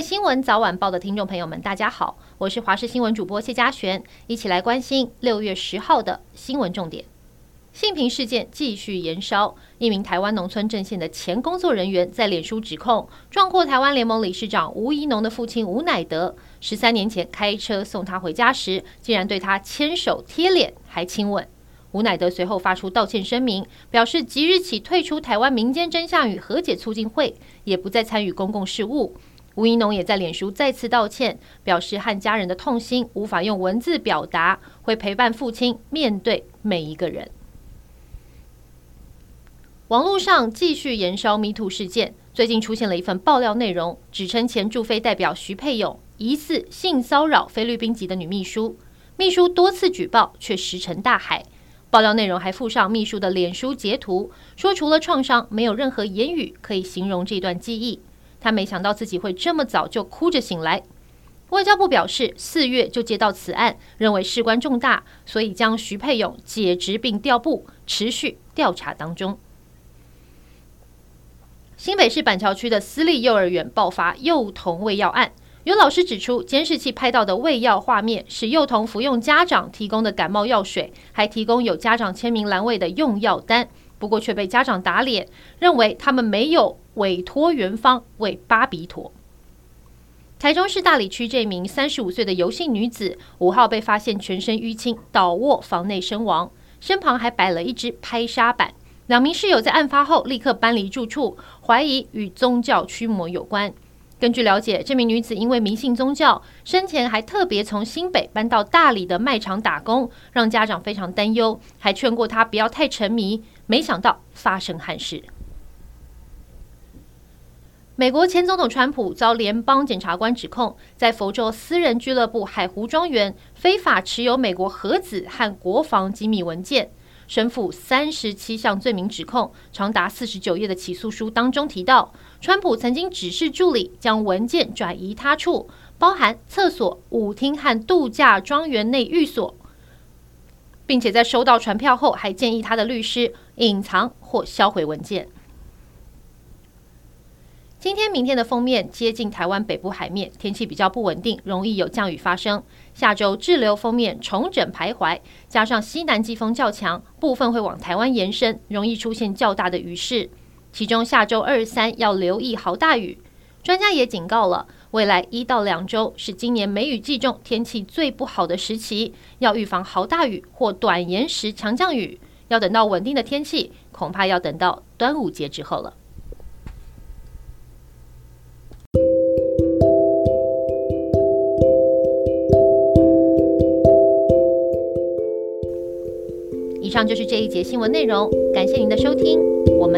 新闻早晚报的听众朋友们，大家好，我是华视新闻主播谢佳璇，一起来关心六月十号的新闻重点。性平事件继续延烧，一名台湾农村阵线的前工作人员在脸书指控，壮阔台湾联盟理事长吴怡农的父亲吴乃德，十三年前开车送他回家时，竟然对他牵手贴脸，还亲吻。吴乃德随后发出道歉声明，表示即日起退出台湾民间真相与和解促进会，也不再参与公共事务。吴怡农也在脸书再次道歉，表示和家人的痛心无法用文字表达，会陪伴父亲面对每一个人。网络上继续燃烧 MeToo 事件，最近出现了一份爆料内容，指称前驻菲代表徐佩勇疑似性骚扰菲律宾籍的女秘书，秘书多次举报却石沉大海。爆料内容还附上秘书的脸书截图，说除了创伤，没有任何言语可以形容这段记忆。他没想到自己会这么早就哭着醒来。外交部表示，四月就接到此案，认为事关重大，所以将徐佩勇解职并调部，持续调查当中。新北市板桥区的私立幼儿园爆发幼童喂药案。有老师指出，监视器拍到的喂药画面是幼童服用家长提供的感冒药水，还提供有家长签名栏位的用药单。不过却被家长打脸，认为他们没有委托园方为巴比妥。台中市大里区这名三十五岁的游姓女子，五号被发现全身淤青，倒卧房内身亡，身旁还摆了一只拍纱板。两名室友在案发后立刻搬离住处，怀疑与宗教驱魔有关。根据了解，这名女子因为迷信宗教，生前还特别从新北搬到大里的卖场打工，让家长非常担忧，还劝过她不要太沉迷。没想到发生憾事。美国前总统川普遭联邦检察官指控，在佛州私人俱乐部海湖庄园非法持有美国核子和国防机密文件。身负三十七项罪名指控，长达四十九页的起诉书当中提到，川普曾经指示助理将文件转移他处，包含厕所、舞厅和度假庄园内寓所，并且在收到传票后，还建议他的律师隐藏或销毁文件。今天、明天的封面接近台湾北部海面，天气比较不稳定，容易有降雨发生。下周滞留封面重整徘徊，加上西南季风较强，部分会往台湾延伸，容易出现较大的雨势。其中下周二三要留意豪大雨。专家也警告了，未来一到两周是今年梅雨季中天气最不好的时期，要预防豪大雨或短延时强降雨。要等到稳定的天气，恐怕要等到端午节之后了。以上就是这一节新闻内容，感谢您的收听，我们